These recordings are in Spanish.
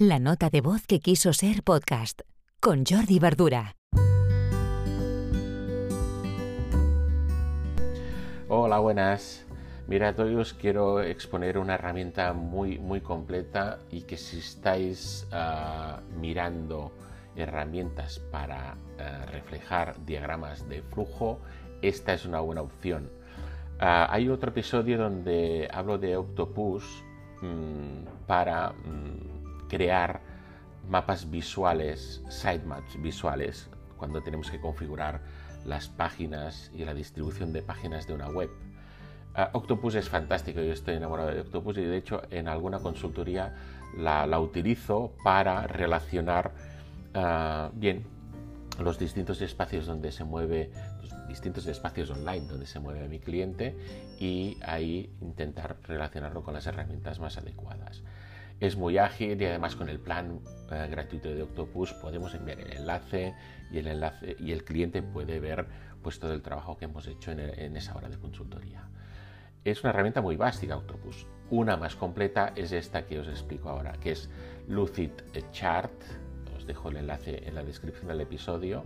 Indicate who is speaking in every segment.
Speaker 1: La nota de voz que quiso ser podcast con Jordi Verdura.
Speaker 2: Hola, buenas. Mira, hoy os quiero exponer una herramienta muy, muy completa y que si estáis ah, mirando herramientas para ah, reflejar diagramas de flujo, esta es una buena opción. Ah, hay otro episodio donde hablo de Octopus mm, para mm, crear mapas visuales, sitemaps visuales, cuando tenemos que configurar las páginas y la distribución de páginas de una web. Ah, Octopus es fantástico, yo estoy enamorado de Octopus y de hecho en alguna consultoría la, utilizo para relacionar uh, bien los distintos espacios donde se mueve, los distintos espacios online donde se mueve mi cliente y ahí intentar relacionarlo con las herramientas más adecuadas. Es muy ágil y además con el plan eh, gratuito de Octopus podemos enviar el enlace y el, enlace, y el cliente puede ver pues, todo el trabajo que hemos hecho en, esa hora de consultoría. Es una herramienta muy básica Octopus. Una más completa es esta que os explico ahora, que es Lucid Chart. Os dejo el enlace en la descripción del episodio.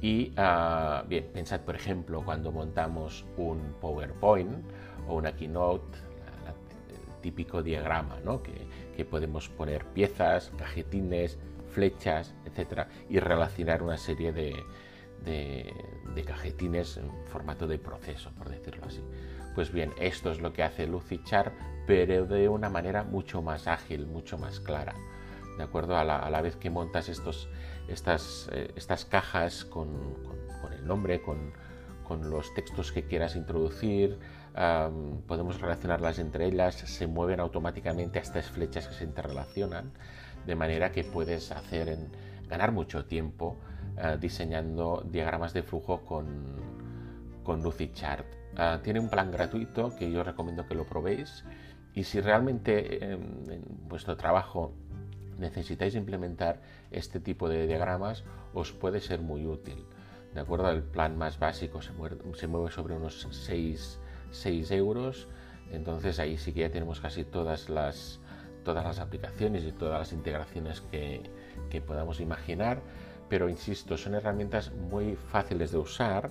Speaker 2: Y ah, bien, pensad por ejemplo cuando montamos un PowerPoint o una Keynote, típico diagrama ¿no? que, podemos poner piezas, cajetines, flechas, etcétera, y relacionar una serie de, de, cajetines en formato de proceso, por decirlo así. Pues bien, esto es lo que hace Lucichar, pero de una manera mucho más ágil, mucho más clara. ¿De acuerdo? A la, vez que montas estos, estas, eh, estas cajas con, con, el nombre, con, con los textos que quieras introducir, podemos relacionarlas entre ellas, se mueven automáticamente estas flechas que se interrelacionan, de manera que puedes hacer ganar mucho tiempo eh, diseñando diagramas de flujo con, con Lucidchart. Uh, tiene un plan gratuito que yo recomiendo que lo probéis y si realmente em, en vuestro trabajo necesitáis implementar este tipo de diagramas, os puede ser muy útil. De acuerdo, el plan más básico se mueve, sobre unos 6 6 euros. Entonces ahí sí que ya tenemos casi todas las, todas las aplicaciones y todas las integraciones que, que podamos imaginar. Pero insisto, son herramientas muy fáciles de usar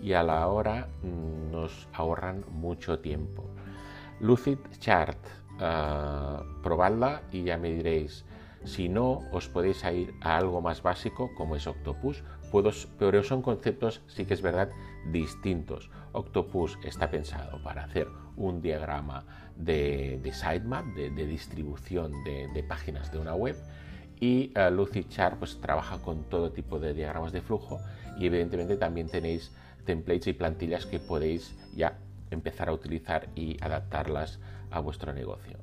Speaker 2: y a la hora mm, nos ahorran mucho tiempo. Lucid Chart, uh, probadla y ya me diréis. Si no, os podéis ir a algo más básico como es Octopus, pero son conceptos, sí que es verdad, distintos. Octopus está pensado para hacer un diagrama de, sitemap, de, distribución de, páginas de una web, y uh, Lucidchart pues, trabaja con todo tipo de diagramas de flujo y evidentemente también tenéis templates y plantillas que podéis ya empezar a utilizar y adaptarlas a vuestro negocio.